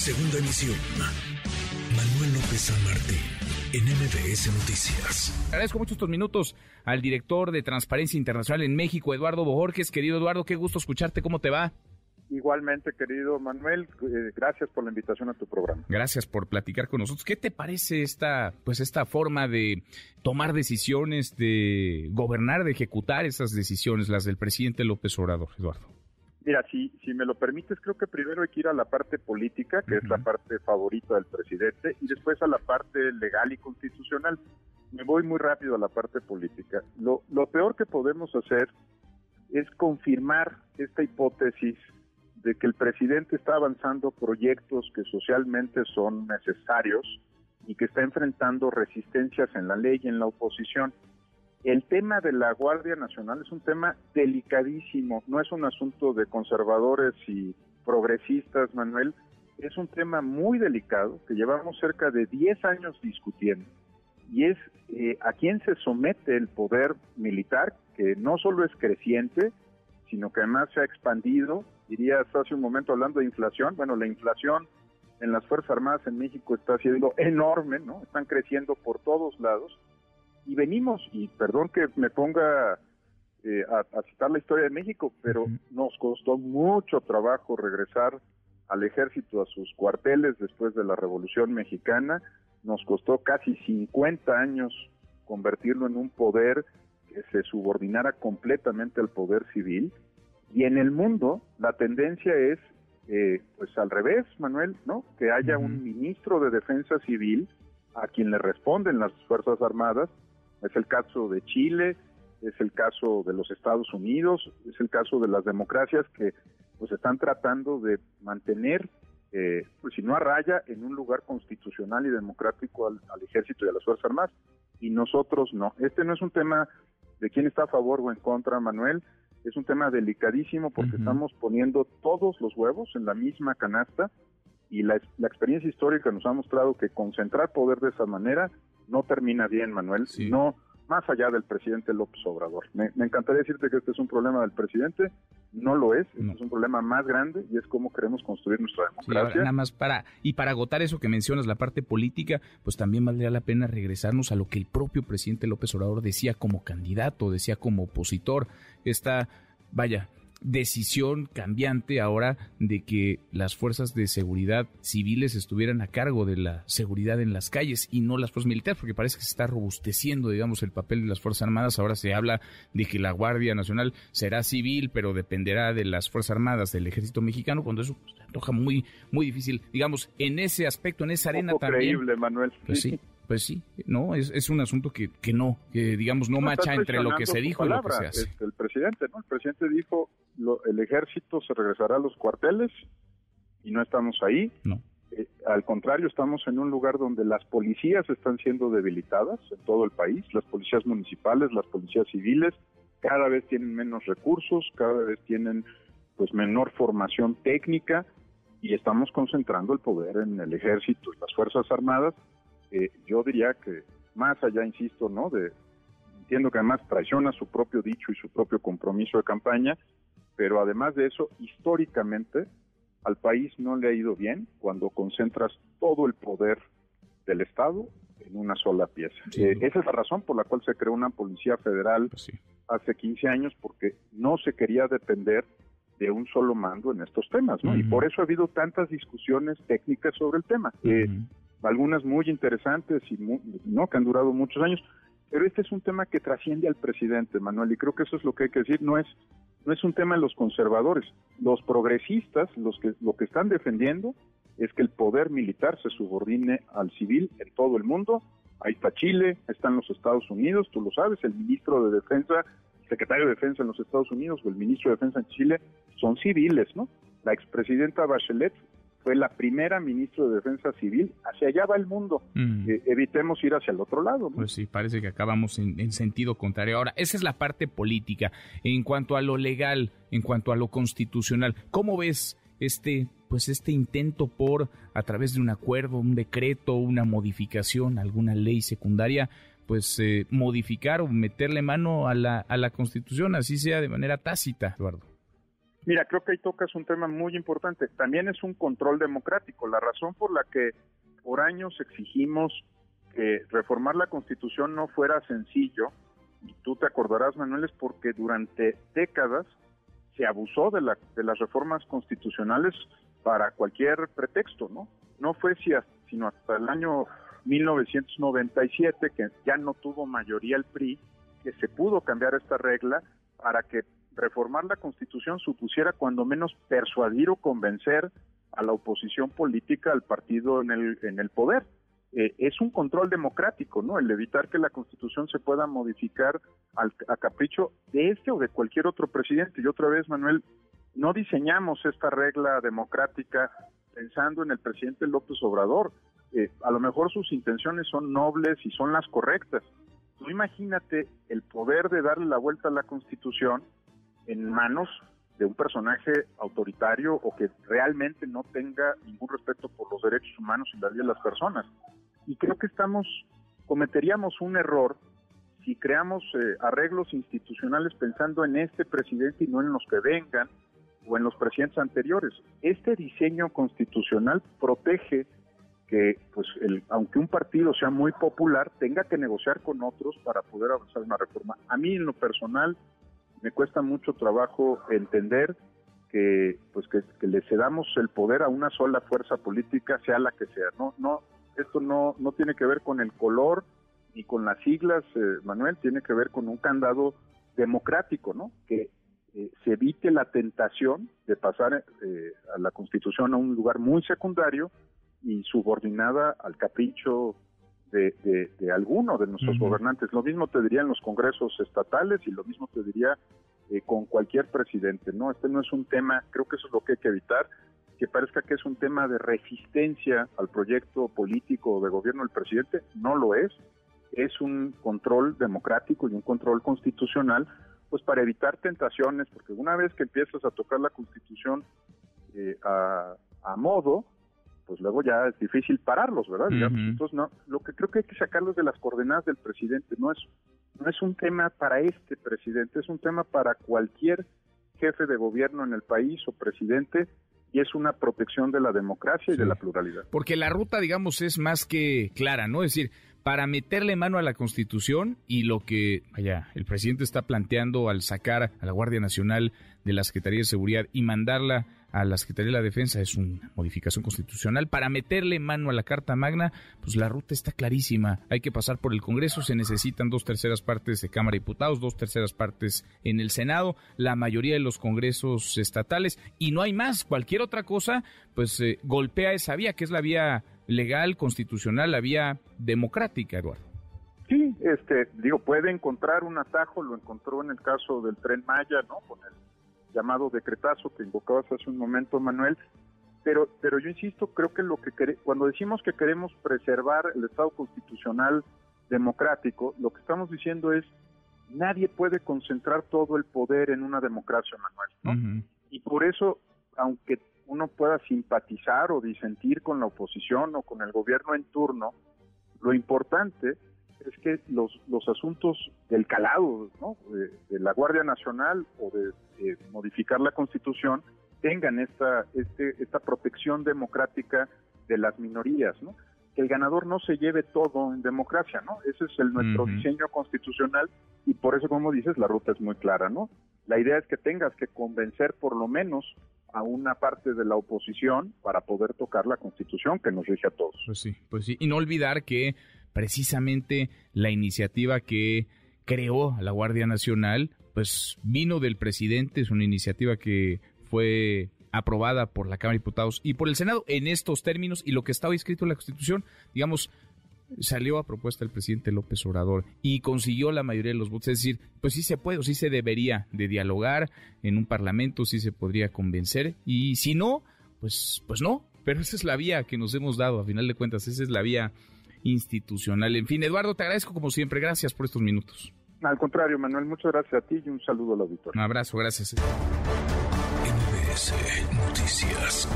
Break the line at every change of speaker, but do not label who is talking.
Segunda emisión. Manuel López San Martín, en MBS Noticias.
Agradezco mucho estos minutos al director de Transparencia Internacional en México, Eduardo Bojorges. Querido Eduardo, qué gusto escucharte. ¿Cómo te va?
Igualmente, querido Manuel, eh, gracias por la invitación a tu programa.
Gracias por platicar con nosotros. ¿Qué te parece esta, pues esta forma de tomar decisiones, de gobernar, de ejecutar esas decisiones, las del presidente López Obrador, Eduardo?
Mira, si, si me lo permites, creo que primero hay que ir a la parte política, que es la parte favorita del presidente, y después a la parte legal y constitucional. Me voy muy rápido a la parte política. Lo, lo peor que podemos hacer es confirmar esta hipótesis de que el presidente está avanzando proyectos que socialmente son necesarios y que está enfrentando resistencias en la ley y en la oposición. El tema de la Guardia Nacional es un tema delicadísimo, no es un asunto de conservadores y progresistas, Manuel, es un tema muy delicado que llevamos cerca de 10 años discutiendo y es eh, a quién se somete el poder militar, que no solo es creciente, sino que además se ha expandido. Dirías hace un momento hablando de inflación, bueno, la inflación en las Fuerzas Armadas en México está siendo enorme, ¿no? Están creciendo por todos lados y venimos, y perdón que me ponga eh, a, citar la historia de México, pero nos costó mucho trabajo regresar al ejército a sus cuarteles después de la Revolución Mexicana, nos costó casi 50 años convertirlo en un poder que se subordinara completamente al poder civil, y en el mundo la tendencia es eh, pues al revés, Manuel, ¿no? Que haya un ministro de defensa civil a quien le responden las Fuerzas Armadas es el caso de Chile, es el caso de los Estados Unidos, es el caso de las democracias que pues están tratando de mantener, eh, pues si no a raya, en un lugar constitucional y democrático al, ejército y a las Fuerzas Armadas, y nosotros no. Este no es un tema de quién está a favor o en contra, Manuel, es un tema delicadísimo porque estamos poniendo todos los huevos en la misma canasta y la, la experiencia histórica nos ha mostrado que concentrar poder de esa manera no termina bien, Manuel, no más allá del presidente López Obrador. Me, encantaría decirte que este es un problema del presidente, no lo es, este es un problema más grande y es cómo queremos construir nuestra democracia.
nada más para, y para agotar eso que mencionas, la parte política, pues también valdría la pena regresarnos a lo que el propio presidente López Obrador decía como candidato, decía como opositor, esta, vaya, decisión cambiante ahora de que las fuerzas de seguridad civiles estuvieran a cargo de la seguridad en las calles y no las fuerzas militares, porque parece que se está robusteciendo, digamos, el papel de las Fuerzas Armadas. Ahora se habla de que la Guardia Nacional será civil, pero dependerá de las Fuerzas Armadas del Ejército Mexicano, cuando eso se antoja muy, muy difícil. Digamos, en ese aspecto, en esa arena también.
Increíble, Manuel.
Pues sí. Pues sí, no, es, es un asunto que, que no, que digamos no, macha entre lo que se dijo y lo que se hace.
Este, el presidente, ¿no? El presidente dijo, el ejército se regresará a los cuarteles y no estamos ahí.
No.
Eh, al contrario, estamos en un lugar donde las policías están siendo debilitadas en todo el país, las policías municipales, las policías civiles, cada vez tienen menos recursos, cada vez tienen pues menor formación técnica y estamos concentrando el poder en el ejército y las fuerzas armadas eh, yo diría que más allá, insisto, ¿no? De, entiendo que además traiciona su propio dicho y su propio compromiso de campaña, pero además de eso, históricamente al país no le ha ido bien cuando concentras todo el poder del Estado en una sola pieza. Eh, esa es la razón por la cual se creó una policía federal pues hace 15 años, porque no se quería depender de un solo mando en estos temas, ¿no? Y por eso ha habido tantas discusiones técnicas sobre el tema algunas muy interesantes y no que han durado muchos años, pero este es un tema que trasciende al presidente, Manuel, y creo que eso es lo que hay que decir, no es no es un tema de los conservadores, los progresistas, los que lo que están defendiendo es que el poder militar se subordine al civil en todo el mundo. Ahí está Chile, están los Estados Unidos, tú lo sabes, el ministro de Defensa, el secretario de Defensa en los Estados Unidos o el ministro de Defensa en Chile son civiles, ¿no? La expresidenta Bachelet fue la primera ministra de Defensa Civil, hacia allá va el mundo. Mm. Eh, evitemos ir hacia el otro lado.
Pues sí, parece que acabamos en, sentido contrario. Ahora, esa es la parte política. En cuanto a lo legal, en cuanto a lo constitucional, ¿cómo ves este, pues este intento por, a través de un acuerdo, un decreto, una modificación, alguna ley secundaria, pues eh, modificar o meterle mano a la, a la Constitución, así sea de manera tácita, Eduardo?
Mira, creo que ahí tocas un tema muy importante. También es un control democrático. La razón por la que por años exigimos que reformar la Constitución no fuera sencillo, y tú te acordarás, Manuel, es porque durante décadas se abusó de, la, de las reformas constitucionales para cualquier pretexto, ¿no? No fue si sino hasta el año 1997, que ya no tuvo mayoría el PRI, que se pudo cambiar esta regla para que reformar la Constitución supusiera cuando menos persuadir o convencer a la oposición política al partido en el, en el poder. Eh, es un control democrático, ¿no? El evitar que la Constitución se pueda modificar al, a capricho de este o de cualquier otro presidente. Y otra vez, Manuel, no diseñamos esta regla democrática pensando en el presidente López Obrador. Eh, a lo mejor sus intenciones son nobles y son las correctas. Tú imagínate el poder de darle la vuelta a la Constitución en manos de un personaje autoritario o que realmente no tenga ningún respeto por los derechos humanos y la vida de las personas. Y creo que estamos, cometeríamos un error si creamos eh, arreglos institucionales pensando en este presidente y no en los que vengan o en los presidentes anteriores. Este diseño constitucional protege que, pues, el, aunque un partido sea muy popular, tenga que negociar con otros para poder avanzar una reforma. A mí, en lo personal, me cuesta mucho trabajo entender que, pues, que, le cedamos el poder a una sola fuerza política, sea la que sea. No, no, esto no, no tiene que ver con el color ni con las siglas, eh, Manuel, tiene que ver con un candado democrático, ¿no? Que eh, se evite la tentación de pasar eh, a la Constitución a un lugar muy secundario y subordinada al capricho de, de, alguno de nuestros gobernantes. Lo mismo te diría en los congresos estatales y lo mismo te diría eh, con cualquier presidente. No, este no es un tema, creo que eso es lo que hay que evitar, que parezca que es un tema de resistencia al proyecto político de gobierno del presidente. No lo es. Es un control democrático y un control constitucional pues para evitar tentaciones, porque una vez que empiezas a tocar la Constitución eh, a, modo, pues luego ya es difícil pararlos, ¿verdad? Entonces, no, lo que creo que hay que sacarlos de las coordenadas del presidente, no es, no es un tema para este presidente, es un tema para cualquier jefe de gobierno en el país o presidente y es una protección de la democracia y de la pluralidad.
Porque la ruta, digamos, es más que clara, ¿no? Es decir, para meterle mano a la Constitución y lo que, vaya, el presidente está planteando al sacar a la Guardia Nacional de la Secretaría de Seguridad y mandarla a la Secretaría de la Defensa es una modificación constitucional. Para meterle mano a la Carta Magna, pues la ruta está clarísima. Hay que pasar por el Congreso, se necesitan dos terceras partes de Cámara de Diputados, dos terceras partes en el Senado, la mayoría de los congresos estatales y no hay más. Cualquier otra cosa, pues eh, golpea esa vía, que es la vía legal, constitucional, la vía democrática, Eduardo.
Sí, este, digo, puede encontrar un atajo, lo encontró en el caso del tren Maya, ¿no? Con el llamado decretazo que invocabas hace un momento, Manuel. Pero, pero yo insisto, creo que lo que cuando decimos que queremos preservar el Estado constitucional democrático, lo que estamos diciendo es nadie puede concentrar todo el poder en una democracia, Manuel. ¿no? Y por eso, aunque uno pueda simpatizar o disentir con la oposición o con el gobierno en turno, lo importante es que los, los asuntos del calado ¿no? de, la Guardia Nacional o de, modificar la Constitución tengan esta, este, esta protección democrática de las minorías, ¿no? que el ganador no se lleve todo en democracia, ¿no? Ese es el nuestro diseño constitucional y por eso, como dices, la ruta es muy clara, ¿no? La idea es que tengas que convencer por lo menos a una parte de la oposición para poder tocar la Constitución que nos rige a todos.
Pues sí, pues sí, y no olvidar que precisamente la iniciativa que creó la Guardia Nacional, pues vino del presidente, es una iniciativa que fue aprobada por la Cámara de Diputados y por el Senado en estos términos. Y lo que estaba escrito en la Constitución, digamos, salió a propuesta del presidente López Obrador y consiguió la mayoría de los votos. Es decir, pues sí se puede o sí se debería de dialogar en un parlamento, sí se podría convencer y si no, pues, pues no. Pero esa es la vía que nos hemos dado, a final de cuentas, esa es la vía institucional. En fin, Eduardo, te agradezco como siempre. Gracias por estos minutos.
Al contrario, Manuel, muchas gracias a ti y un saludo al auditorio.
Un abrazo, gracias.
Noticias.